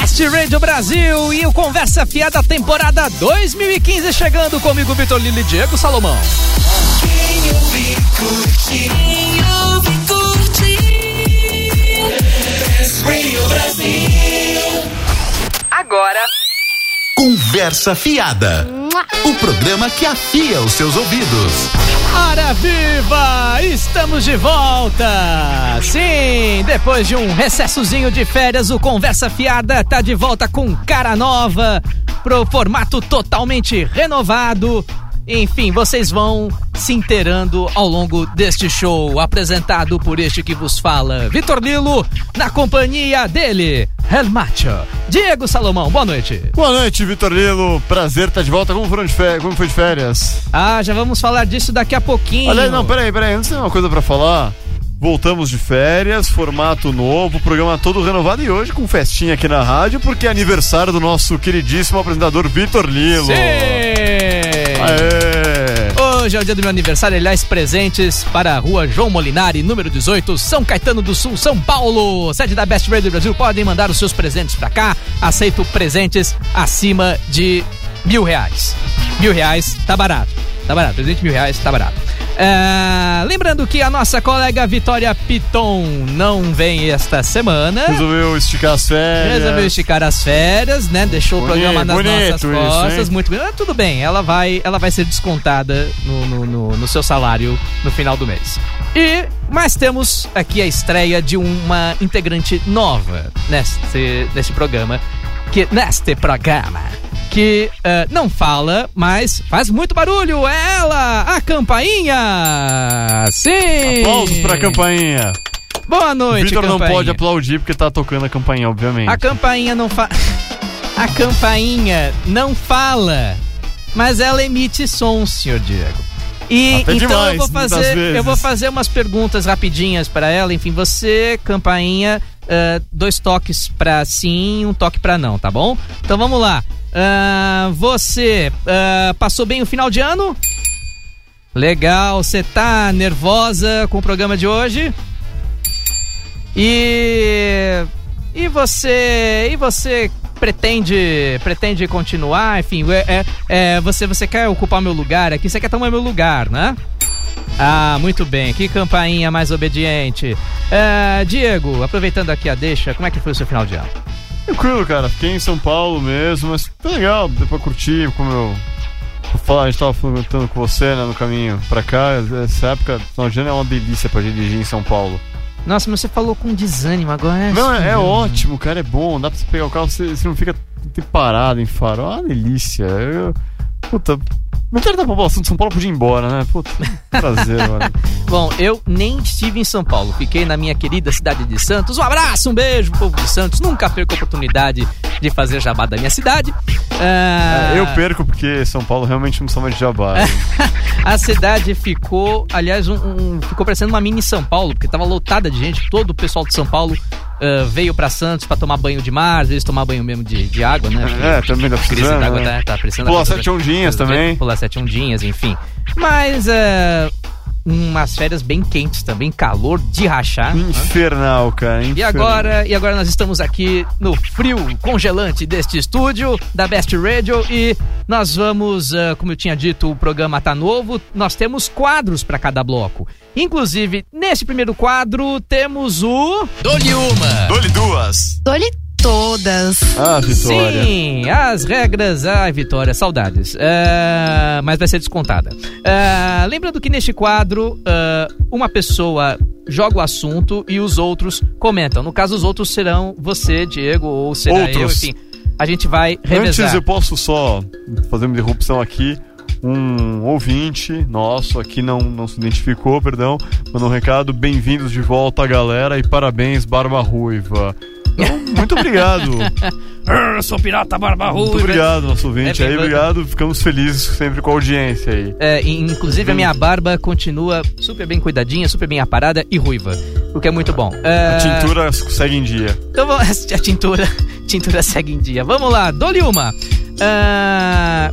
Best Radio Brasil e o Conversa Fiada temporada 2015 chegando comigo, Vitor Lili Diego Salomão. Quem ouve, curte. Quem ouve, curte. Best Radio Brasil. Agora. Conversa Fiada. O programa que afia os seus ouvidos. Hora viva! Estamos de volta! Sim, depois de um recessozinho de férias, o Conversa Fiada tá de volta com cara nova, pro formato totalmente renovado. Enfim, vocês vão se inteirando ao longo deste show, apresentado por este que vos fala, Vitor Lilo, na companhia dele, El Macho, Diego Salomão. Boa noite. Boa noite, Vitor Lilo. Prazer estar de volta. Como, foram de férias? Como foi de férias? Ah, já vamos falar disso daqui a pouquinho. Aliás, não, peraí, peraí. Antes tem uma coisa pra falar. Voltamos de férias, formato novo, programa todo renovado e hoje com festinha aqui na rádio, porque é aniversário do nosso queridíssimo apresentador Vitor Lilo. Sim! Aê! Hoje é o dia do meu aniversário, aliás, presentes para a rua João Molinari, número 18, São Caetano do Sul, São Paulo. Sede da Best Radio Brasil, podem mandar os seus presentes pra cá. Aceito presentes acima de mil reais. Mil reais, tá barato. Tá barato, presente mil reais, tá barato. É, lembrando que a nossa colega Vitória Piton não vem esta semana. Resolveu esticar as férias. Resolveu esticar as férias, né? Deixou Bonito, o programa nas nossas isso, costas. hein? muito bem. Ah, tudo bem, ela vai, ela vai ser descontada no, no, no- no seu salário no final do mês. E mas temos aqui a estreia de uma integrante nova neste, neste programa. Que, neste programa. Que eh, não fala, mas faz muito barulho. É ela, a campainha! Sim! Aplausos pra campainha. Boa noite, Vitor não pode aplaudir porque tá tocando a campainha, obviamente. A campainha não fa... A campainha não fala, mas ela emite som, senhor Diego. E Até então demais, eu vou fazer, eu vou fazer umas perguntas rapidinhas para ela. Enfim, você, campainha, ah, dois toques pra sim, um toque pra não, tá bom? Então vamos lá. Ah, você ah, passou bem o final de ano? Legal, você tá nervosa com o programa de hoje? E e você e você pretende pretende continuar? Enfim, é, é- é, você você quer ocupar meu lugar aqui? Você quer tomar meu lugar, né? Ah, muito bem. Que campainha mais obediente. É, Diego, aproveitando aqui a deixa, como é que foi o seu final de ano? Tranquilo, cara. Fiquei em São Paulo mesmo, mas foi legal. Deu pra curtir, como eu. Vou falar, a gente tava comentando com você, né, no caminho pra cá. Essa época, final de ano é uma delícia pra dirigir em São Paulo. Nossa, mas você falou com desânimo agora. né? Não, é, é ótimo, cara, é bom. Dá pra você pegar o carro, você, você não fica parado em faro. É uma delícia. Eu, puta, metade da população de São Paulo podia ir embora, né? Puta, prazer, mano. Bom, eu nem estive em São Paulo, fiquei na minha querida cidade de Santos. Um abraço, um beijo, povo de Santos. Nunca perco a oportunidade de fazer jabá da minha cidade. Ah, É, eu perco porque São Paulo realmente não são mais de jabá. A cidade ficou, aliás, um, um- ficou parecendo uma mini São Paulo, porque tava lotada de gente. Todo o pessoal de São Paulo ah, veio pra Santos pra tomar banho de mar, às vezes tomar banho mesmo de, de água, né? Porque É, também crise precisando, d'água né? tá, tá precisando. Pular sete ondinhas também. Pular sete ondinhas, enfim. Mas é, umas férias bem quentes também, calor de rachar. Infernal, cara. E infernal. agora, e agora nós estamos aqui no frio congelante deste estúdio da Best Radio e nós vamos, ah, como eu tinha dito, o programa tá novo, nós temos quadros para cada bloco. Inclusive, nesse primeiro quadro temos o Dole uma. Dole duas. Dole todas. Ah, Vitória. Sim, as regras. Ai, Vitória, saudades. Ah, mas vai ser descontada. Ah, lembrando que neste quadro, ah, uma pessoa joga o assunto e os outros comentam. No caso, os outros serão você, Diego, ou será eu, Outros. enfim. A gente vai revezar. Antes eu posso só fazer uma interrupção aqui. Um ouvinte nosso aqui não, não se identificou, perdão, mandou um recado. Bem-vindos de volta, galera, e parabéns, Barba Ruiva. Então, muito obrigado. Eu sou pirata barba Muito ruiva. obrigado, nosso ouvinte É, aí. Obrigado. Ficamos felizes sempre com a audiência aí. É, inclusive a minha barba continua super bem cuidadinha, super bem aparada e ruiva. O que é muito bom. A Ah, tintura segue em dia. Então vamos, a tintura, tintura segue em dia. Vamos lá, dole uma. Ah,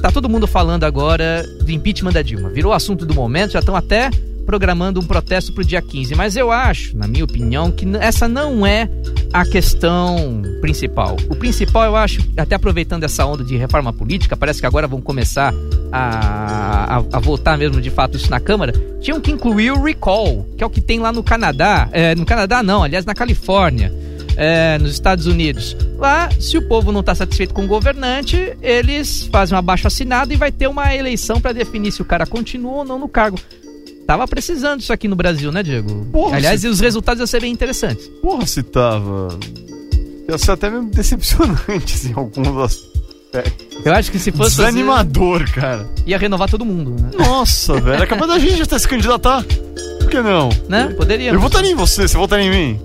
tá todo mundo falando agora do impeachment da Dilma. Virou assunto do momento, já estão até programando um protesto pro dia 15. Mas eu acho, na minha opinião, que essa não é a questão principal. O principal, eu acho, até aproveitando essa onda de reforma política, parece que agora vão começar a, a, a votar mesmo de fato isso na Câmara. Tinham que incluir o recall, que é o que tem lá no Canadá. É, no Canadá, não, aliás, na Califórnia. é, nos Estados Unidos. Lá, se o povo não está satisfeito com o governante, eles fazem um abaixo assinado e vai ter uma eleição para definir se o cara continua ou não no cargo. Tava precisando disso aqui no Brasil, né, Diego? Porra, Aliás, se- e os resultados iam ser bem interessantes. Porra, se tava. Ia ser até meio decepcionante assim, em alguns aspectos. Eu acho que se fosse. fazer, Desanimador, cara. ia renovar todo mundo, né? Nossa, velho. É capaz da gente até se candidatar. Por que não? né? Poderia. Eu votaria em você, você votaria em mim?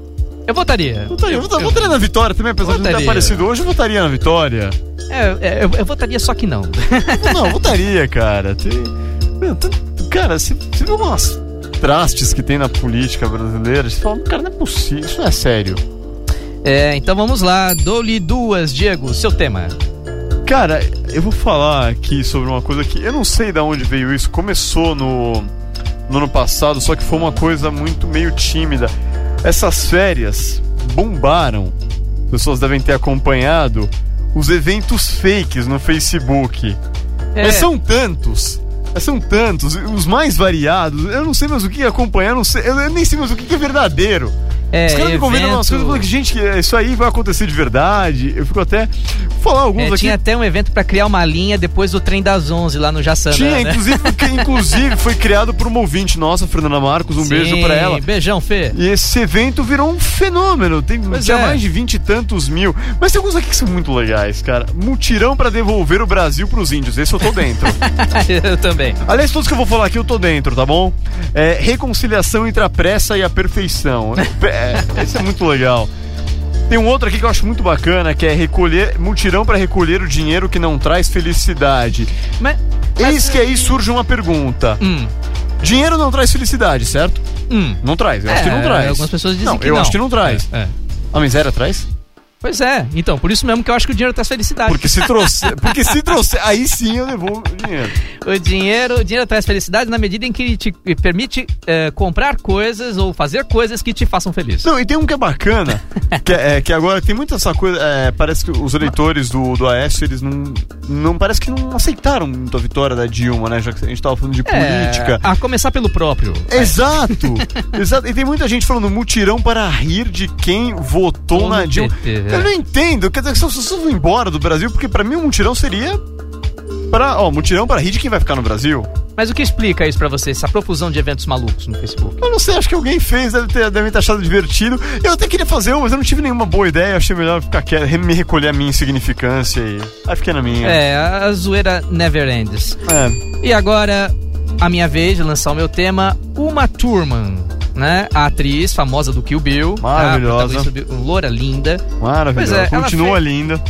Eu votaria. Votaria, eu, Eu- votaria, votaria na Vitória também, apesar de não ter Votaria. aparecido hoje, eu votaria na Vitória. É, é, eu, eu votaria só que não. Não, eu votaria, cara. Tem... Meu, tanto- Cara, você você vê umas trastes que tem na política brasileira, você fala, cara, não é possível, isso não é sério. É, então vamos lá. Dou-lhe duas, Diego, seu tema. Cara, eu vou falar aqui sobre uma coisa que eu não sei de onde veio isso. Começou no, no ano passado, só que foi uma coisa muito meio tímida. Essas férias bombaram. As pessoas devem ter acompanhado os eventos fakes no Facebook. É, Mas são tantos. Mas São tantos, os mais variados. Eu não sei mais o que acompanhar, não sei, eu nem sei mais o que é verdadeiro. É, Os caras me convidam umas coisas falam que, gente, que isso aí vai acontecer de verdade. Eu fico até. Vou falar alguns É, aqui. tinha até um evento pra criar uma linha depois do trem das 11 lá no Jaçanã, Tinha, né? inclusive, que, inclusive foi criado por uma ouvinte nossa, Fernanda Marcos, um beijo Sim, pra ela. Beijão, Fê. E esse evento virou um fenômeno. Tem, Pois tinha é. mais de vinte e tantos mil. Mas tem alguns aqui que são muito legais, cara. Mutirão pra devolver o Brasil pros índios. Esse eu tô dentro. eu também. Aliás, todos que eu vou falar aqui eu tô dentro, tá bom? É, reconciliação entre a pressa e a perfeição. É, esse é muito legal. Tem um outro aqui que eu acho muito bacana, que é recolher mutirão pra recolher o dinheiro que não traz felicidade. Mas, mas- Eis que aí surge uma pergunta. Hum, Dinheiro não traz felicidade, certo? hum. Não traz, eu acho que não É, traz. Algumas pessoas dizem não, que eu não. acho que não traz. É, é. A miséria traz? Pois é, então, por isso mesmo que eu acho que o dinheiro traz felicidade. Porque se trouxer, porque se trouxer, aí sim eu devolvo o dinheiro. O dinheiro, o dinheiro traz felicidade na medida em que ele te permite é, comprar coisas ou fazer coisas que te façam feliz. Não, e tem um que é bacana, que, é, é, que agora tem muita essa coisa. é, parece que os eleitores do, do Aécio, eles não. não Parece que não aceitaram muito a vitória da Dilma, né? Já que a gente tava falando de política. É, a começar pelo próprio. Exato! Exato! E tem muita gente falando mutirão para rir de quem votou Ou na Dilma. PT, é. Eu não entendo. Quer dizer, que as pessoas vão embora do Brasil, porque pra mim o mutirão seria. Para, ó, mutirão para rir de quem vai ficar no Brasil. Mas o que explica isso pra você, essa profusão de eventos malucos no Facebook? Eu não sei, acho que alguém fez, deve ter, deve ter achado divertido. Eu até queria fazer um, mas eu não tive nenhuma boa ideia. Achei melhor ficar quieto, me recolher a minha insignificância e. Aí fiquei na minha. É, a, zoeira never ends. É. E agora, a minha vez de lançar o meu tema, Uma Thurman, né? A atriz famosa do Kill Bill. Maravilhosa. A protagonista do- Loura linda. Maravilhoso. Pois é, Continua fez- linda.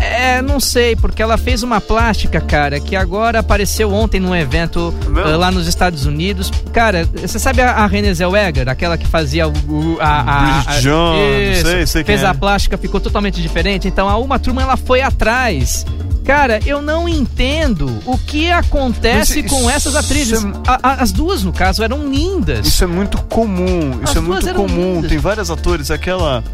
É, não sei, porque ela fez uma plástica, cara, que agora apareceu ontem num evento eh, lá nos Estados Unidos. Cara, você sabe a, a Renée Zellweger, aquela que fazia o, o- a, a, a, Jones, Isso, sei, sei quem fez é. a plástica, ficou totalmente diferente. Então a Uma Turma ela foi atrás. Cara, eu não entendo o que acontece com isso essas atrizes. é- A- a- as duas, no caso, eram lindas. Isso é muito comum. Isso As é duas muito comum. lindas. Tem vários atores, aquela.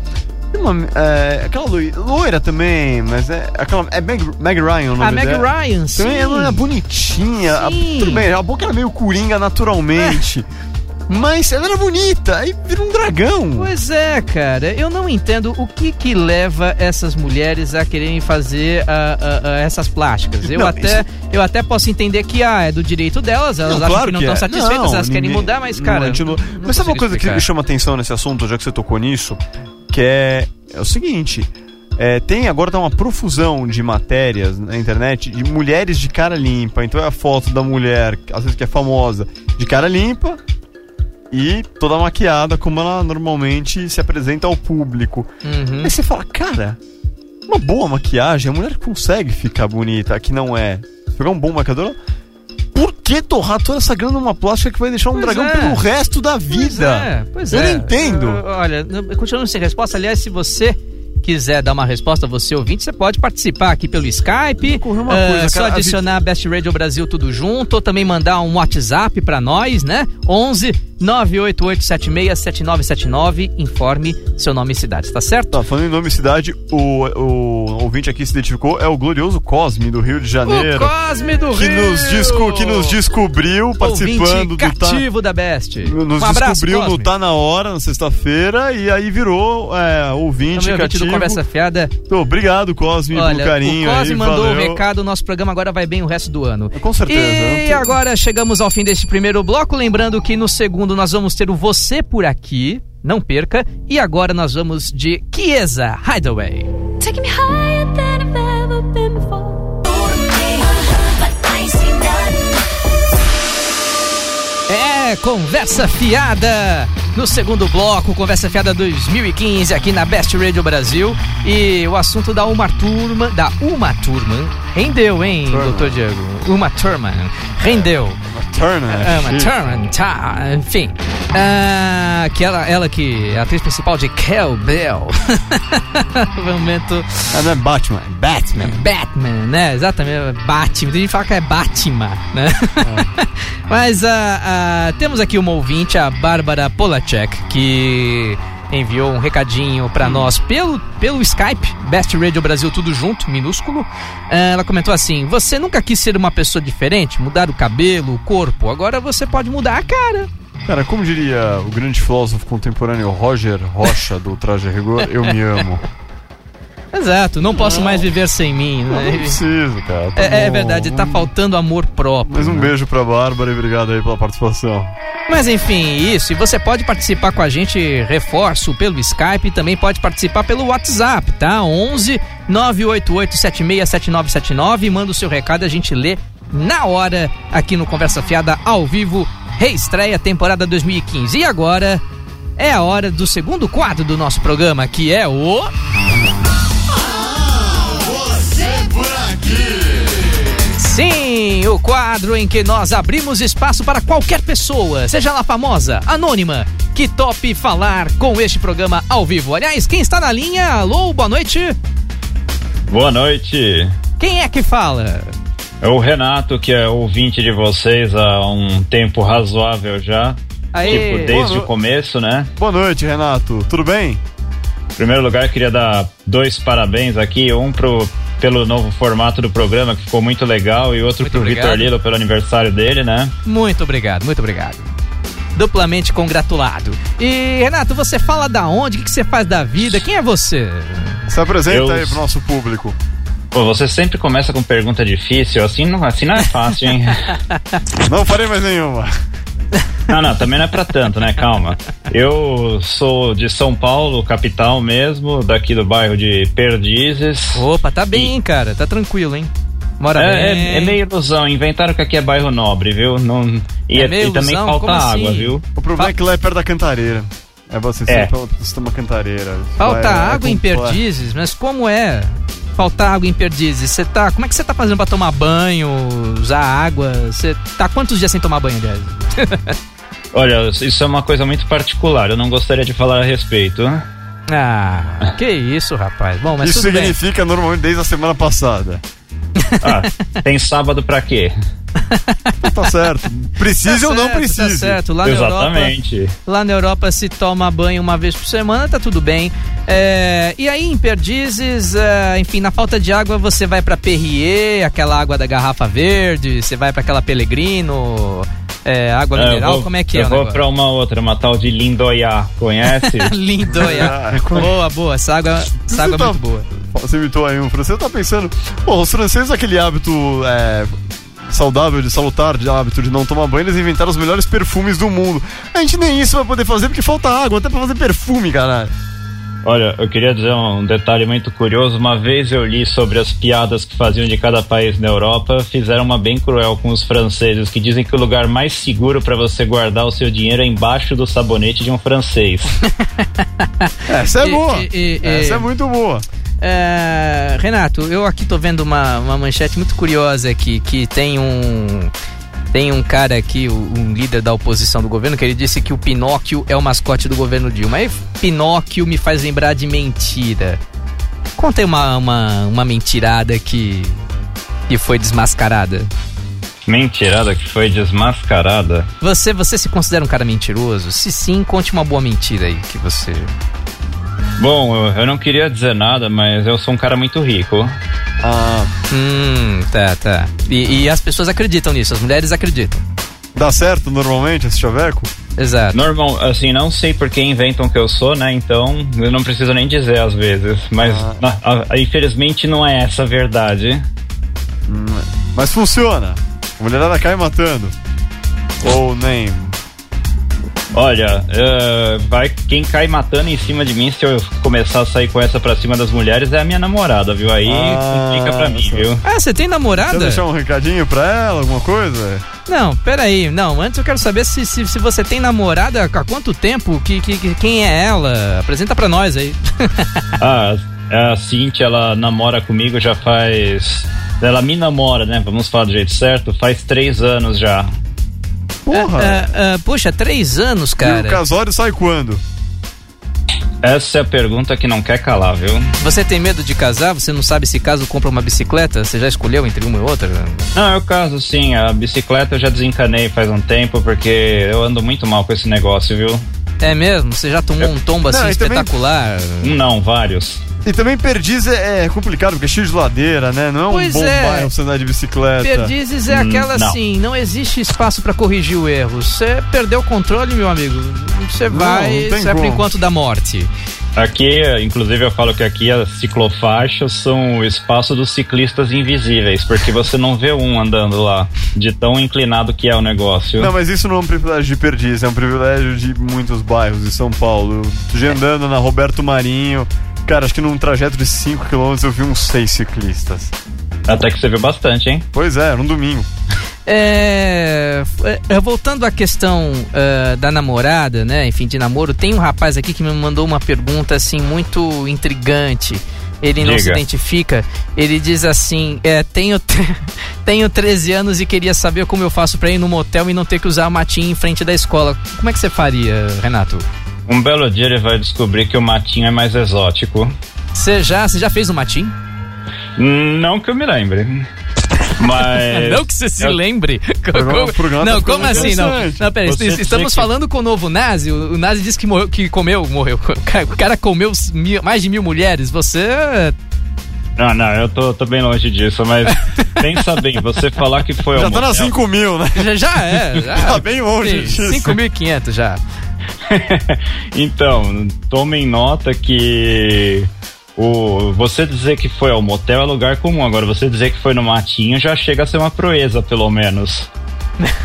uma- é, aquela loira, também, mas é. Aquela, é Meg, Meg Ryan, o nome a Meg dela. Ryan, sim. Também ela é bonitinha. a- Sim. tudo bem, a boca era meio coringa naturalmente. Mas ela era bonita, aí vira um dragão. Pois é, cara, eu não entendo o que que leva essas mulheres a quererem fazer ah, ah, ah, essas plásticas. Eu Não, até, isso- eu até posso entender que ah, é do direito delas, elas Não, acham claro que não que estão é. satisfeitas, Não, elas querem ninguém- mudar, mas cara. não- mas sabe uma coisa que explicar. me chama atenção nesse assunto, já que você tocou nisso? Que é, é o seguinte. é, tem agora tá uma profusão de matérias na internet de mulheres de cara limpa. Então é a foto da mulher, às vezes que é famosa, de cara limpa e toda maquiada, como ela normalmente se apresenta ao público. Uhum. Aí você fala, cara, uma boa maquiagem, a mulher consegue ficar bonita, que não é. Pegar um bom maquiador, por que torrar toda essa grana numa plástica que vai deixar um Pois dragão é. pelo resto da Pois vida? é, pois Eu é. não entendo. Eu- olha, eu continuo sem resposta. Aliás, se você quiser dar uma resposta, você ouvinte, você pode participar aqui pelo Skype. Uma Ah, coisa, só cara, a adicionar Best Radio Brasil tudo junto, ou também mandar um WhatsApp pra nós, né? 11 988767979. Informe seu nome e cidade, tá certo? Tá, falando em nome e cidade, o, o ouvinte aqui se identificou, é o glorioso Cosme, do Rio de Janeiro. O Cosme do que Rio! nos, desco- que nos descobriu participando Ouvinte do Tá, cativo da Best. nos um abraço, descobriu no Cosme. Tá Na Hora, na sexta-feira, e aí virou é, ouvinte Também ouvinte cativo. Conversa Fiada. Obrigado, Cosme, Olha, pelo carinho o Cosme aí, mandou o recado, nosso programa agora vai bem o resto do ano. Com certeza. E tô- agora chegamos ao fim deste primeiro bloco, lembrando que no segundo nós vamos ter o Você por Aqui, não perca, e agora nós vamos de Chiesa Hideaway. Taking me higher than I've ever been before. É, conversa fiada. No segundo bloco, conversa fiada 2015 aqui na Best Radio Brasil. E o assunto da Uma Turman, da Uma Turman, rendeu, hein, Thurman. doutor Diego? Uma Turman, rendeu. É, uma chique. Turman, tá, enfim. Ah, que ela, ela que é a atriz principal de Kel Bell. Momento não é Batman, é Batman. Batman, né? Exatamente, Batman. Tem gente que fala que é Batman, né? Mas ah, ah, temos aqui uma ouvinte, a Bárbara Polacek, que enviou um recadinho pra nós pelo, pelo Skype, Best Radio Brasil, tudo junto, minúsculo. Ah, ela comentou assim: Você nunca quis ser uma pessoa diferente, mudar o cabelo, o corpo, agora você pode mudar a cara. Cara, como diria o grande filósofo contemporâneo Roger Rocha do Traje a Rigor, eu me amo. Exato, não posso mais viver sem mim, Não né? preciso, cara. tá É, é verdade, tá faltando amor próprio. Mas um né? beijo pra Bárbara e obrigado aí pela participação. Mas enfim, isso. E você pode participar com a gente, reforço, pelo Skype e também pode participar pelo WhatsApp, tá? 11 988 767979. Manda o seu recado, a gente lê na hora aqui no Conversa Fiada ao vivo. Reestreia temporada 2015. E agora é a hora do segundo quadro do nosso programa, que é o. Sim, o quadro em que nós abrimos espaço para qualquer pessoa, seja ela famosa, anônima, que tope falar com este programa ao vivo. Aliás, quem está na linha? Alô, boa noite. Boa noite. Quem é que fala? É o Renato, que é ouvinte de vocês há um tempo razoável já. Aê. tipo, desde boa o começo, né? Boa noite, Renato. Tudo bem? Em primeiro lugar, queria dar dois parabéns aqui. Um pro, pelo novo formato do programa, que ficou muito legal, e outro Muito pro obrigado. Vitor Lilo pelo aniversário dele, né? Muito obrigado, muito obrigado. Duplamente congratulado. E Renato, você fala da onde? O que você faz da vida? Quem é você? Se apresenta Eu- aí pro nosso público. Pô, você sempre começa com pergunta difícil, assim não, assim não é fácil, hein? Não farei mais nenhuma. Não, não, também não é pra tanto, né? Calma. Eu sou de São Paulo, capital mesmo, daqui do bairro de Perdizes. Opa, tá bem, hein, cara? Tá tranquilo, hein? Mora É, bem. é, é meio ilusão. Inventaram que aqui é bairro nobre, viu? Não, e, É meio e também ilusão? falta Como água, assim? viu? O problema Fa- é que lá é perto da cantareira. É você É. sempre sistema cantareira. Falta Lá é- é água em completo. Perdizes, mas como é faltar água em Perdizes? Você tá, como é que você tá fazendo pra tomar banho, usar água? Você tá quantos dias sem tomar banho, aliás? Olha, isso é uma coisa muito particular. Eu não gostaria de falar a respeito. Ah, que isso, rapaz. Bom, mas Isso tudo bem. significa normalmente desde a semana passada. Ah, tem sábado pra quê? Tá certo. Precise Tá ou não certo, precise. Tá certo, lá na Europa. Exatamente. Lá na Europa se toma banho uma vez por semana, tá tudo bem. É, e aí em Perdizes, é, enfim, na falta de água você vai pra Perrier, aquela água da garrafa verde, você vai pra aquela Pellegrino, é, água É, mineral, vou- como é que é Eu vou negócio? pra uma outra, uma tal de Lindoiá. Conhece? Lindo, é. Ah, é Boa, boa, essa água, essa água é tá- muito boa. Você imitou aí um francês, tá pensando. Pô, os franceses, aquele hábito é, saudável, de salutar, de hábito de não tomar banho, eles inventaram os melhores perfumes do mundo. A gente nem isso vai poder fazer porque falta água, até pra fazer perfume, caralho. Olha, eu queria dizer um detalhe muito curioso. Uma vez eu li sobre as piadas que faziam de cada país na Europa, fizeram uma bem cruel com os franceses, que dizem que o lugar mais seguro pra você guardar o seu dinheiro é embaixo do sabonete de um francês. Essa é E- boa. e- e- Essa e- é muito boa. É, Renato, eu aqui tô vendo uma, uma manchete muito curiosa aqui, que tem um. Tem um cara aqui, um líder da oposição do governo, que ele disse que o Pinóquio é o mascote do governo Dilma. Aí Pinóquio me faz lembrar de mentira. Conta aí uma, uma, uma mentirada que, que foi desmascarada. Mentirada que foi desmascarada. Você, você se considera um cara mentiroso? Se sim, conte uma boa mentira aí que você. Bom, eu não queria dizer nada, mas eu sou um cara muito rico. Ah, Hum, tá, tá. E, e as pessoas acreditam nisso, as mulheres acreditam. dá certo normalmente esse chaveco? Exato. Normal, assim, não sei por que inventam que eu sou, né? Então eu não preciso nem dizer às vezes. Mas Ah. na- a- infelizmente não é essa a verdade. Mas funciona. A mulherada cai matando. Ou nem. Olha, eh, vai quem cai matando em cima de mim se eu começar a sair com essa pra cima das mulheres é a minha namorada, viu? Aí Ah, complica pra mim, viu? Ah, você tem namorada? deixar um recadinho pra ela, alguma coisa? Não, peraí. Não, antes eu quero saber se, se, se você tem namorada há quanto tempo, que, que, que- quem é ela? Apresenta pra nós aí. Ah, a Cintia, ela namora comigo já faz. Ela me namora, né? Vamos falar do jeito certo, faz três anos já. Porra! Ah, ah, poxa, três anos, E o cara. casório sai quando? Essa é a pergunta que não quer calar, viu? Você tem medo de casar? Você não sabe se caso compra uma bicicleta? Você já escolheu entre uma e outra? Não, eu caso sim. A bicicleta eu já desencanei faz um tempo porque eu ando muito mal com esse negócio, viu? É mesmo? Você já tomou um tombo assim Não, e também- espetacular? Não, vários. E também Perdiz é, é complicado, porque é cheio de ladeira, né? Não é um Pois bom é. bairro pra você andar de bicicleta. Perdizes é Hum, aquela não. assim, não existe espaço pra corrigir o erro. Você perdeu o controle, meu amigo. Você vai, você como. encontro da morte. Aqui, inclusive, eu falo que aqui as ciclofaixas são o espaço dos ciclistas invisíveis, porque você não vê um andando lá, de tão inclinado que é o negócio. Não, mas isso não é um privilégio de Perdiz, é um privilégio de muitos bairros de São Paulo. Eu já andando na Roberto Marinho, cara, acho que num trajeto de 5 km eu vi uns 6 ciclistas. Até que você viu bastante, hein? Pois é, era um domingo. É, é, voltando à questão ah, da namorada, né? Enfim, de namoro, tem um rapaz aqui que me mandou uma pergunta assim muito intrigante. Ele não se identifica. Ele diz assim: é, tenho, tenho 13 anos e queria saber como eu faço pra ir no motel e não ter que usar a matinha em frente da escola. Como é que você faria, Renato? Um belo dia ele vai descobrir que o matinho é mais exótico. Você já, você já fez o matinho? Não que eu me lembre. Mas. Não que você se eu- lembre. programa- programa tá não, ficando como assim? Não, não peraí. Estamos que- falando com o novo Nazi. O, o Nazi disse que, morreu, que comeu, morreu. O cara, o cara comeu mil- mais de mil mulheres. Você. Não, não, eu tô, tô bem longe disso, mas pensa bem, você falar que foi Já ao tá na motel- 5 mil, né? Já, já é. Já, Tá bem longe Sim, disso. 5.500 já. então, tomem nota que o, você dizer que foi ao motel é lugar comum. Agora, você dizer que foi no matinho já chega a ser uma proeza, pelo menos.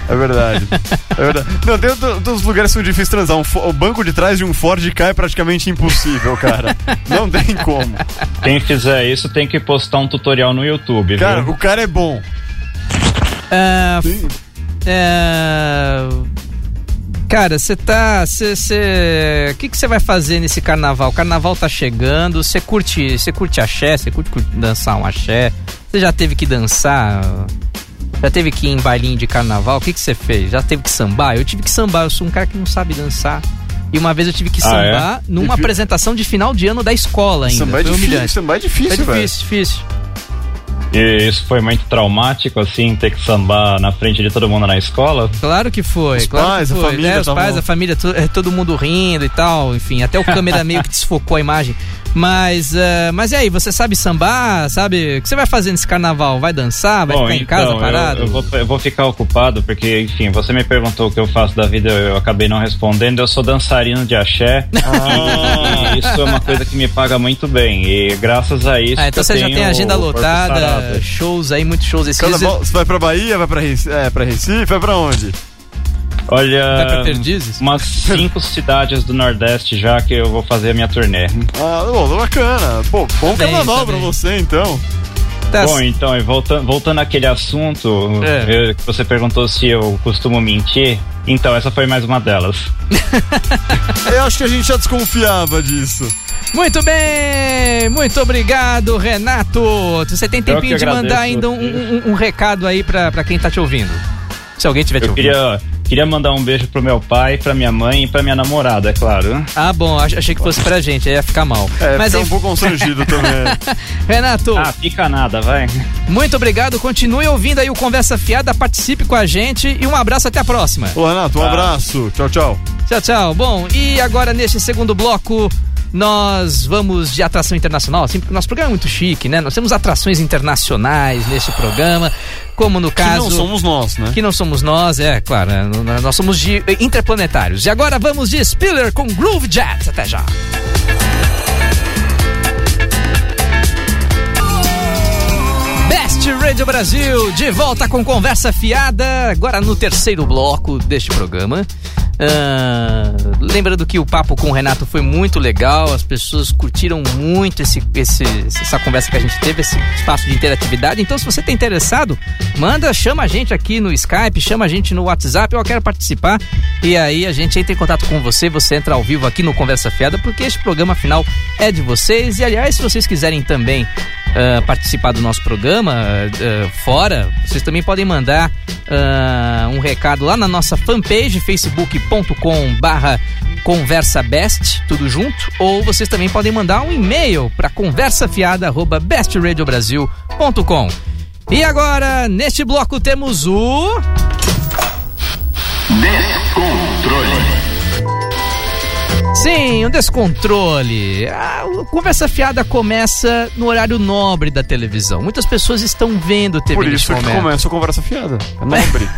É verdade. É verdade. Não, tem outro- outros lugares que são difíceis de transar. Um o banco de trás de um Ford Ka é praticamente impossível, cara. Não tem como. Quem fizer isso tem que postar um tutorial no YouTube, Cara, viu? o cara é bom. Ah, Sim. é, Cara, você tá. Você. O que que você vai fazer nesse carnaval? O carnaval tá chegando. Você curte. Você curte axé? Você curte, curte dançar um axé? Você já teve que dançar? Já teve que ir em bailinho de carnaval? O que que você fez? Já teve que sambar? Eu tive que sambar. Eu sou um cara que não sabe dançar. E uma vez eu tive que Ah, é? sambar numa E vi- apresentação de final de ano da escola ainda. Samba é difícil, humilhante. samba é difícil, Foi velho. difícil, difícil. E isso foi muito traumático, assim, ter que sambar na frente de todo mundo na escola. Claro que foi. Os claro pais, que a foi. família né? Os pais, a família, to- todo mundo rindo e tal. Enfim, até o câmera meio que desfocou a imagem. Mas, eh, mas e aí, você sabe sambar? Sabe? O que você vai fazer nesse carnaval? Vai dançar? Vai Bom, ficar em casa então, eu- parado? Eu, vou, eu vou ficar ocupado, porque, enfim, você me perguntou o que eu faço da vida, eu acabei não respondendo. Eu sou dançarino de axé. Ah. Isso é uma coisa que me paga muito bem. E graças a isso. Ah, então eu você já tenho tem agenda lotada, shows aí, muitos shows. Carnaval, você vai pra Bahia, vai pra Recife, é, pra Recife, vai pra onde? Olha, umas cinco cidades do Nordeste já que eu vou fazer a minha turnê. Ah, ô, bacana. Pô, bom Tá bem, carnaval tá pra bem. você, então. Tá Bom, então, e voltando, voltando àquele assunto, É. que você perguntou se eu costumo mentir. Então, essa foi mais uma delas. Eu acho que a gente já desconfiava disso. Muito bem, muito obrigado, Renato. Você tem tempinho de mandar ainda um, um- um recado aí pra, pra quem tá te ouvindo. Se alguém tiver te Eu ouvindo. queria, Queria mandar um beijo pro meu pai, pra minha mãe e pra minha namorada, é claro. Ah, bom, ach- achei que fosse pra gente, aí ia ficar mal. É, Mas fica um pouco constrangido também. Renato, Ah, fica nada, vai. muito obrigado. Continue ouvindo aí o Conversa Fiada, participe com a gente e um abraço até a próxima. Ô, Renato, um abraço. Tchau, tchau. Tchau, tchau. Bom, e agora neste segundo bloco nós vamos de atração internacional. Assim, porque nosso programa é muito chique, né? Nós temos atrações internacionais neste programa, como no Que caso não somos nós, né? que não somos nós, é claro, né? nós somos de eh, interplanetários. E agora vamos de Spiller com Groove Jets. Até já. Best Radio Brasil, de volta com conversa fiada, agora no terceiro bloco deste programa. Ah, lembrando que o papo com o Renato foi muito legal, as pessoas curtiram muito esse, esse- essa conversa que a gente teve, esse espaço de interatividade. Então, se você está interessado, manda, chama a gente aqui no Skype, chama a gente no WhatsApp, eu quero participar. E aí a gente entra em contato com você, você entra ao vivo aqui no Conversa Fiada, porque este programa afinal é de vocês. E aliás, se vocês quiserem também ah, participar do nosso programa ah, fora, vocês também podem mandar ah, um recado lá na nossa fanpage, facebook.com barra conversa best, tudo junto, ou vocês também podem mandar um e-mail para conversafiada@bestradiobrasil.com. E agora, neste bloco temos o Sim, o descontrole. A conversa fiada começa no horário nobre da televisão. Muitas pessoas estão vendo TV Por isso que começa a conversa fiada. É nobre.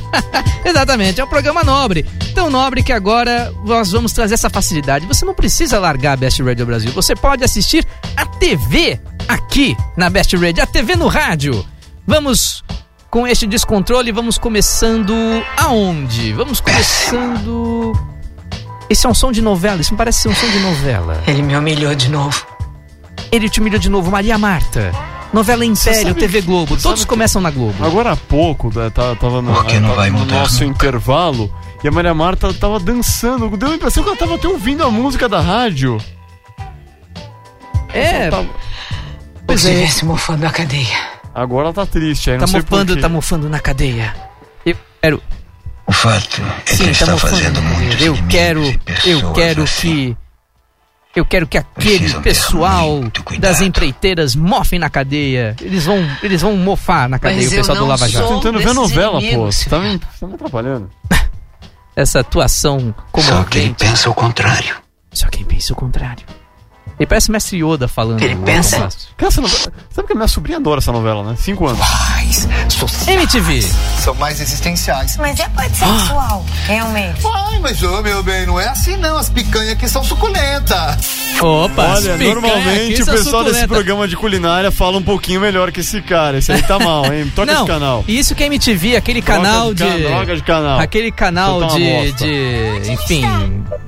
Exatamente, é um programa nobre. Tão nobre que agora nós vamos trazer essa facilidade. Você não precisa largar a Best Radio Brasil. Você pode assistir a TV aqui na Best Radio, a TV no rádio. Vamos com este descontrole, vamos começando aonde? Vamos começando. Esse é um som de novela, isso me parece ser um som de novela. Ele me humilhou de novo. Ele te humilhou de novo, Maria Marta. Novela Império, TV que- Globo, todos que- começam na Globo. Agora há pouco, né, tá- tava no, não vai no mudar nosso nunca? intervalo e a Maria Marta tava dançando. Deu a impressão que ela tava até ouvindo a música da rádio. É, Tava- pois Você é. se mofando na cadeia. Agora ela tá triste, aí Tá não sei mofando, por quê. tá mofando na cadeia. Eu quero. O fato é que Sim, ele tá está mofando fazendo muitos Eu quero. Eu quero assim. que. Eu quero que aquele pessoal muito das empreiteiras mofem na cadeia. Eles vão, eles vão mofar na cadeia, Mas o eu pessoal do Lava Jato. Tô tentando ver novela, pô. inimigos, Você tá me, tá me atrapalhando. Essa atuação Só que ele comovente. pensa o contrário. Só quem pensa o contrário. Ele parece o mestre Yoda falando. Ele pensa-. Cara, essa novela, sabe que a minha sobrinha adora essa novela, né? Cinco anos. Pais, MTV. são mais existenciais. Mas é pode sexual, realmente. Ai, mas ô meu bem, não é assim não. As picanhas aqui são suculentas. Opa, Olha, normalmente o pessoal desse programa de culinária fala um pouquinho melhor que esse cara. Esse aí tá mal, hein? Toca Não, esse canal. isso que é MTV, aquele canal Troca de. ca- troca de canal. Aquele canal de, de. Enfim,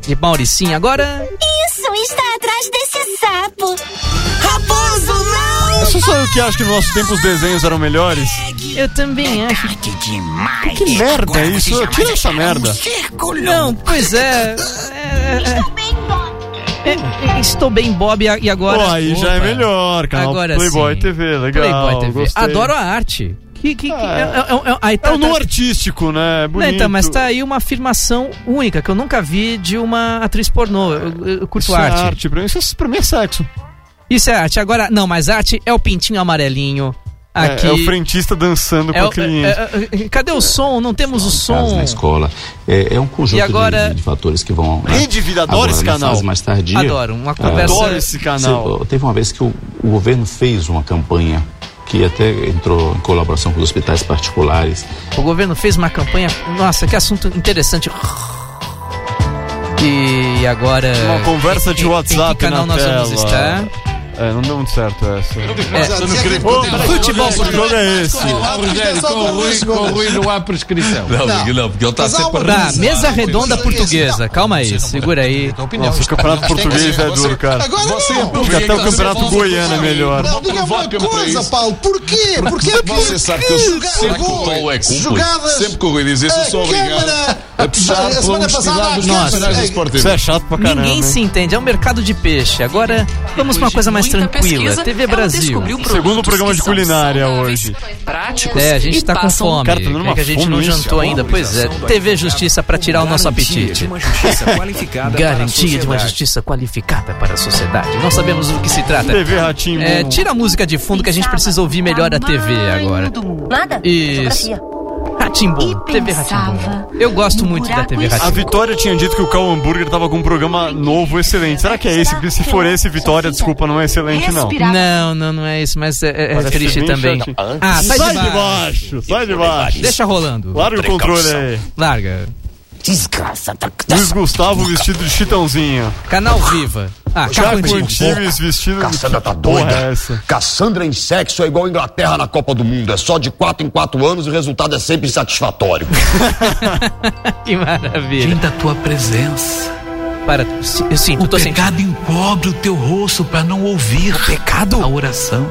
de Mauricinho. Agora. Isso está atrás desse sapo. Raposo, não! É só só eu que acho que no nosso tempo os desenhos eram melhores. Eu também acho. Que demais. Que merda é isso? Tira essa merda. Não, pois é. é, é, é, estou bem, Bob, e agora. Pô, aí já é Opa, melhor. Canal Agora Playboy sim. TV, legal. Playboy TV. gostei. Adoro a arte. Que, que, que- Ah, é, é, é, aí É tá- o no tá- artístico, né? Não, Bonito. então, mas tá aí uma afirmação única que eu nunca vi de uma atriz pornô. Eu, eu- curto Isso é arte. arte. Pra mim, isso é- pra mim é sexo. Isso é arte. Agora, não, mas arte é o pintinho amarelinho. É- Aqui. É, o frentista dançando com É a o- cliente. é- é- cadê o som? Não temos o som. na escola. É, é um conjunto E agora- de, de fatores que vão. né? Rede Vida, adoro Agora, esse na canal. mais tardia. Adoro. Uma conversa. Adoro esse canal. se- teve uma vez que o, o governo fez uma campanha que até entrou em colaboração com os hospitais particulares. O governo fez uma campanha. Nossa, que assunto interessante. E agora. Uma conversa de em- WhatsApp Em que canal na nós tela. vamos estar? É, não deu muito certo essa. É, futebol Que jogo é esse? Rogério, com o Rui, não há prescrição. Não, porque não, porque ele está sempre Tá, a mesa redonda portuguesa. Calma aí, segura aí. Nossa, o campeonato português é duro, cara. Agora é até o campeonato goiano é melhor. Não, diga uma para coisa. Paulo. Por quê? Porque Você sabe que eu sempre que o Paulo é cúmplice. Sempre que o Rui diz isso, eu sou obrigado a puxar a pela semana passada, honestidade dos a Câmara- profissionais do Isso é chato pra caramba. Ninguém se entende, é um mercado de peixe. Agora, vamos pra uma coisa mais mais tranquila. pesquisa, TV Brasil. Segundo programa de culinária hoje. Práticos É, a gente tá com fome. Cara, tá é uma que a gente não isso. jantou ainda. Pois é, TV Justiça pra tirar o nosso apetite. Garantia de uma justiça qualificada para a sociedade. Não sabemos do que se trata. TV Ratinho. É, tira a música de fundo que a gente precisa ouvir melhor a TV agora. Nada? Isso. Ratimbum, TV Ratimbum. Eu gosto muito da TV A Ratimbum. Vitória tinha dito que o Cal Hambúrguer tava com um programa novo excelente. Será que é esse? Porque se for esse, Vitória, desculpa, não é excelente, não. Não, não, não é isso, mas é, é- é triste também. Ah, sai, Sai de baixo, sai de baixo. Deixa rolando. Larga o controle aí. Larga. Desgraça. Luiz Gustavo vestido de chitãozinho. Canal Viva. Ah. Antives vestido de Cassandra tá que porra doida. é essa? Cassandra em sexo é igual a Inglaterra na Copa do Mundo. É só de 4 em 4 anos e o resultado é sempre insatisfatório. Que maravilha. Sinta a tua presença. Para, eu sinto, O tô sentindo. pecado encobre o teu rosto para não ouvir pecado? a oração.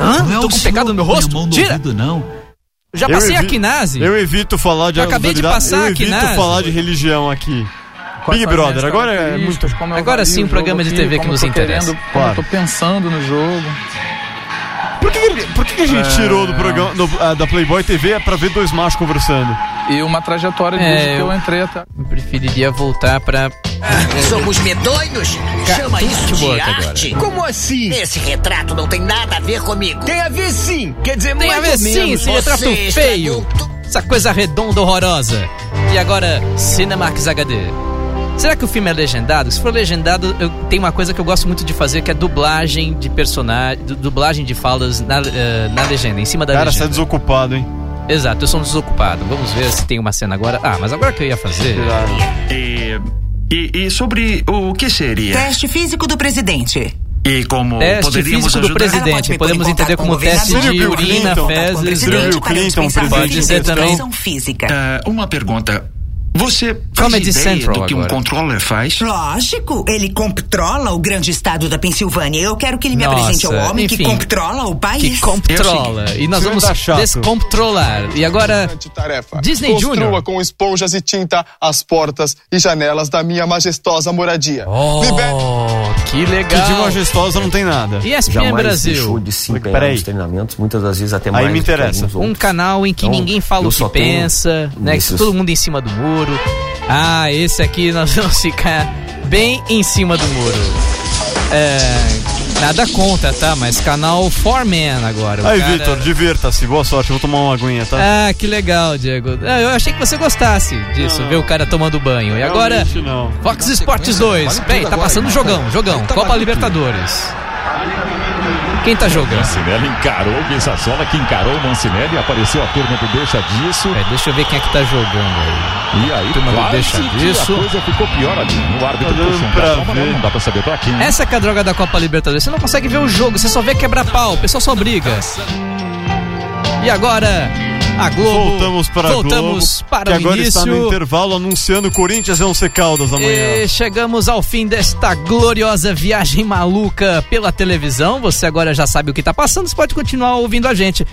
Hã? Não é Tô o com Senhor pecado no meu rosto? mão no Tira. ouvido, não. Já Eu passei evi- a quinase. Eu evito falar de Eu acabei de passar Eu evito Nase. falar de religião aqui. Quais Big Brother, agora é muito. Agora sim, um o programa de TV que nos interessa. querendo, Como eu tô pensando no jogo. Por que, por que a gente É. tirou do programa do- ah, da Playboy TV é pra ver dois machos conversando? E uma trajetória É, desde que eu- eu entrei até. Eu preferiria voltar pra. Somos medonhos? Chama isso de Network agora. arte. Como assim? Esse retrato não tem nada a ver comigo. Tem a ver sim. Quer dizer, Tem a mais ver ou sim, menos. esse retrato feio. Essa coisa redonda horrorosa. E agora, Cinemax HD. Será que o filme é legendado? Se for legendado, eu tem uma coisa que eu gosto muito de fazer, que é dublagem de personagem, du- dublagem de falas na, eh, na legenda, em cima da Cara, você é legenda. desocupado, hein? Exato, eu sou um desocupado. Vamos ver se tem uma cena agora. Ah, mas agora que eu ia fazer. E, e, e sobre o que seria? Teste físico do presidente. E como Teste poderíamos físico do ajudar? presidente. Podemos entender como teste de urina, Clinton? fezes. Clinton, Pode ser também. Ah, uma pergunta. Você faz Comedy ideia Central do que um agora. controller faz? Lógico, ele controla o grande estado da Pensilvânia. Eu quero que ele me Nossa, apresente ao homem que enfim. controla o país. Que controla. E nós vamos descontrolar. E agora, Disney Construa Junior. com esponjas e tinta as portas e janelas da minha majestosa moradia. Oh, que legal. Que de majestosa não tem nada. ESPN Jamais Brasil. deixou de se empenhar Peraí. nos treinamentos, muitas das vezes até Aí mais me do que interessa. Um canal em que Então, ninguém fala o que pensa, né? Que todo mundo em cima do muro. Ah, esse aqui nós vamos ficar bem em cima do muro. É, nada contra, tá? Mas canal Foreman agora. Aí, cara- Vitor, divirta-se. Boa sorte. Vou tomar uma aguinha, tá? Ah, que legal, Diego. Ah, eu achei que você gostasse disso, ver o cara tomando banho. E agora, não. Fox Sports 2. Bem, tá passando jogão, jogão. Copa Libertadores. Quem tá jogando? Mancinelli encarou o Guizassola, que encarou o Mancinelli, apareceu a turma do Deixa Disso. É, deixa eu ver quem é que tá jogando aí. E aí, Turma do Deixa que Disso. a coisa ficou pior ali. O árbitro Tá puxou um pra ver. não dá pra saber pra quem. Essa que é a droga da Copa Libertadores. Você não consegue ver o jogo, você só vê quebrar pau, o pessoal só briga. E agora, a Globo. Voltamos para a Voltamos Globo, para que o agora início. está no intervalo anunciando Corinthians e Once Caldas amanhã. E chegamos ao fim desta gloriosa viagem maluca pela televisão. Você agora já sabe o que tá passando, você pode continuar ouvindo a gente.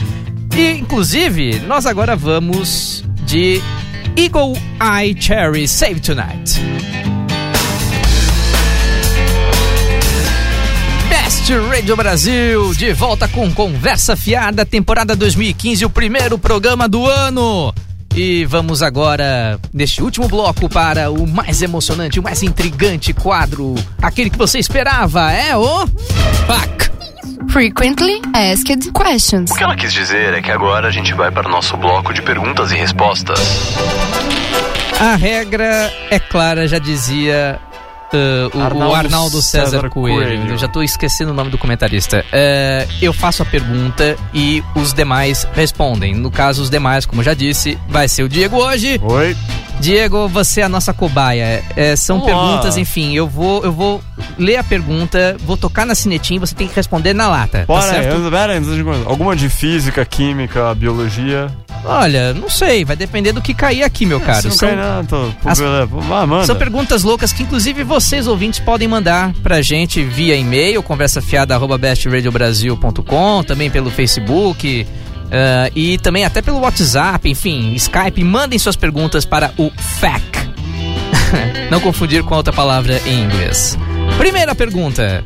E, inclusive, nós agora vamos de Eagle Eye Cherry Save Tonight. Best Radio Brasil, de volta com Conversa Fiada, temporada 2015, o primeiro programa do ano. E vamos agora, neste último bloco, para o mais emocionante, o mais intrigante quadro, aquele que você esperava, é o. Fuck! Frequently Asked Questions. O que ela quis dizer é que agora a gente vai para o nosso bloco de perguntas e respostas. A regra é clara, já dizia uh, o, o Arnaldo Arnaldo César, César Coelho. Coelho. Eu já tô esquecendo o nome do comentarista. Uh, eu faço a pergunta e os demais respondem. No caso, os demais, como já disse, vai ser o Diego hoje. Oi. Diego, você é a nossa cobaia. É, são Olá. perguntas, enfim, eu vou, eu vou ler a pergunta, vou tocar na sinetinha e você tem que responder na lata. Bora tá aí, certo? pera aí, começar. Alguma de física, química, biologia? Olha, não sei, vai depender do que cair aqui, meu caro. Se não São- cai nada, tô, As-. Ah. São perguntas loucas que, inclusive, vocês ouvintes podem mandar pra gente via e-mail, conversafiada.bestradiobrasil.com, também pelo Facebook. Eh, e também até pelo WhatsApp, enfim, Skype, mandem suas perguntas para o FAQ. Não confundir com a outra palavra em inglês. Primeira pergunta.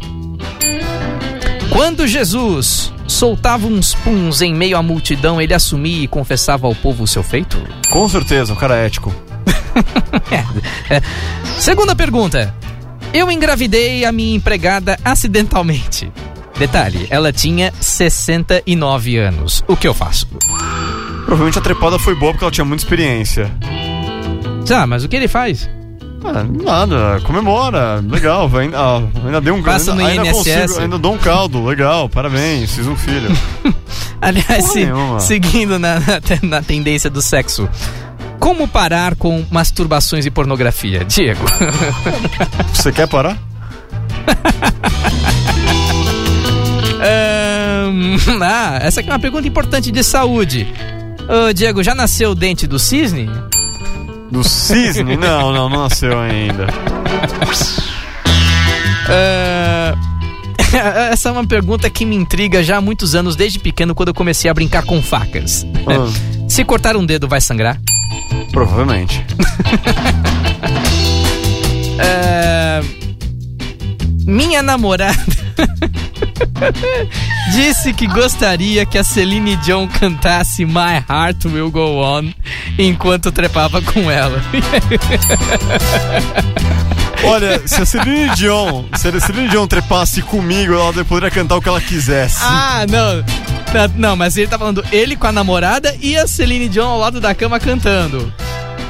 Quando Jesus soltava uns puns em meio à multidão, ele assumia e confessava ao povo o seu feito? Com certeza, um cara ético. É, é. Segunda pergunta. Eu engravidei a minha empregada acidentalmente. Detalhe, ela tinha 69 anos. O que eu faço? Provavelmente a trepada foi boa porque ela tinha muita experiência. Tá, mas o que ele faz? Ah, nada, comemora, legal, vai, ah, ainda deu um Passa ainda, no ainda, INSS. consigo, ainda dou um caldo, legal, parabéns, fiz um filho. Aliás, se- seguindo na, na, na tendência do sexo. Como parar com masturbações e pornografia? Diego. Você quer parar? Ahn, ah, essa aqui é uma pergunta importante de saúde. Ô, Diego, já nasceu o dente do cisne? Do cisne? Não, não, não nasceu ainda. Ah, essa é uma pergunta que me intriga já há muitos anos, desde pequeno, quando eu comecei a brincar com facas. Ah. Se cortar um dedo, vai sangrar? Provavelmente. Ah, minha namorada disse que gostaria que a Celine Dion cantasse My Heart Will Go On enquanto trepava com ela. Olha, se a Celine Dion, se a Celine Dion trepasse comigo, ela poderia cantar o que ela quisesse. ah, não. Não, mas ele tá falando ele com a namorada e a Celine Dion ao lado da cama cantando.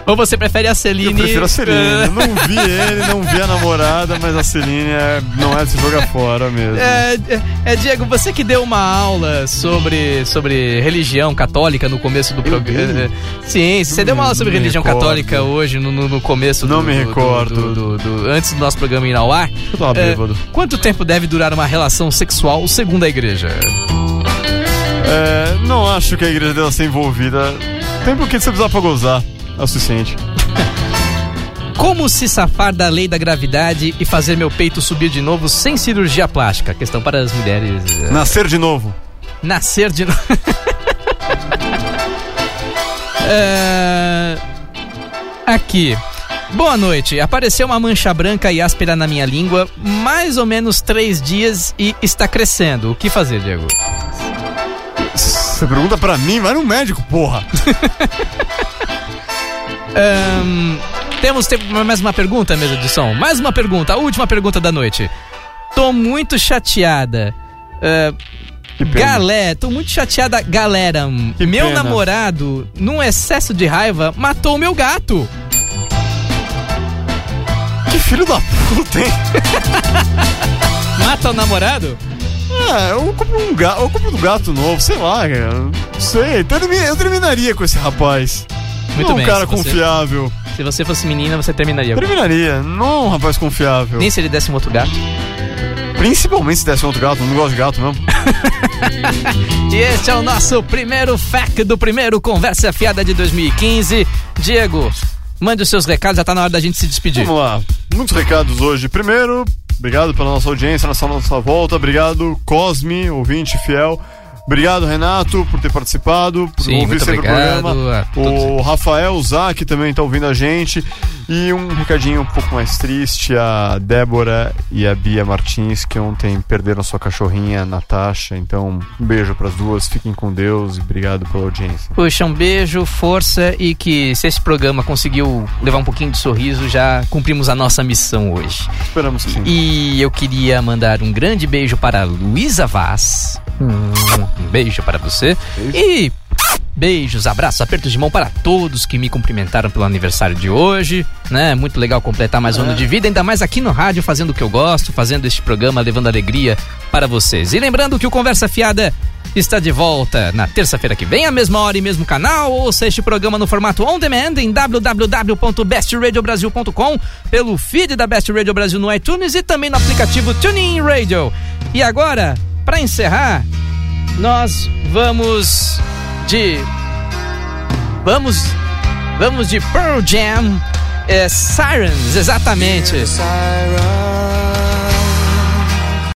Ou você prefere a Celine? Eu prefiro a Celine. Ah, Eu não vi ele, não vi a namorada, mas a Celine é- não é de se jogar fora mesmo. É, é, é, Diego, você que deu uma aula sobre, sobre religião católica no começo do programa. Sim, você deu uma aula sobre não me religião recordo. católica hoje no, no, começo Não do, me do- recordo. do- do- do- antes do nosso programa ir ao ar. Eu tava É, bêbado. quanto tempo deve durar uma relação sexual segundo a igreja? É, não acho que a igreja deva ser envolvida. Tempo que você precisar pra gozar. É o suficiente. Como se safar da lei da gravidade e fazer meu peito subir de novo sem cirurgia plástica? Questão para as mulheres. é, Nascer de novo. Nascer de novo. É, Aqui. Boa noite. Apareceu uma mancha branca e áspera na minha língua, mais ou menos três dias e está crescendo. O que fazer, Diego? Você pergunta pra mim, vai no médico, porra. Ahn, temos mais uma pergunta, mesa de som? Mais uma pergunta, a última pergunta da noite. Tô muito chateada. Ah, galera, tô muito chateada, galera. meu pena. namorado, num excesso de raiva, matou meu gato. Que filho da puta, hein? Mata o namorado? É, eu compro um gato, eu compro um gato novo, sei lá, cara. Não sei. Eu terminaria com esse rapaz. Muito é bem, um cara se você- confiável. Se você fosse menina, você terminaria. Terminaria, não é um rapaz confiável. Nem se ele desse um outro gato. Principalmente se desse um outro gato, não gosto de gato mesmo. E este é o nosso primeiro FAQ do primeiro Conversa Fiada de 2015. Diego, mande os seus recados, já tá na hora da gente se despedir. Vamos lá, muitos recados hoje. Primeiro, obrigado pela nossa audiência, nessa nossa volta. Obrigado, Cosme, ouvinte fiel. Obrigado, Renato, por ter participado, por Sim, ouvir sempre obrigado o programa. O Rafael Zac também tá ouvindo a gente. E um recadinho um pouco mais triste: a Débora e a Bia Martins, que ontem perderam sua cachorrinha, Natasha. Então, um beijo pras duas, fiquem com Deus e obrigado pela audiência. Puxa, um beijo, força e que se esse programa conseguiu levar um pouquinho de sorriso, já cumprimos a nossa missão hoje. Esperamos que sim. E eu queria mandar um grande beijo para a Luísa Vaz. Um beijo para você. E beijos, abraços, apertos de mão para todos que me cumprimentaram pelo aniversário de hoje, né? Muito legal completar mais um ano de vida, ainda mais aqui no rádio, fazendo o que eu gosto, fazendo este programa, levando alegria para vocês. E lembrando que o Conversa Fiada está de volta na terça-feira que vem, a mesma hora e mesmo canal. Ouça este programa no formato on demand em www.bestradiobrasil.com, pelo feed da Best Radio Brasil no iTunes e também no aplicativo TuneIn Radio. E agora, para encerrar, nós vamos de vamos vamos de Pearl Jam é, Sirens exatamente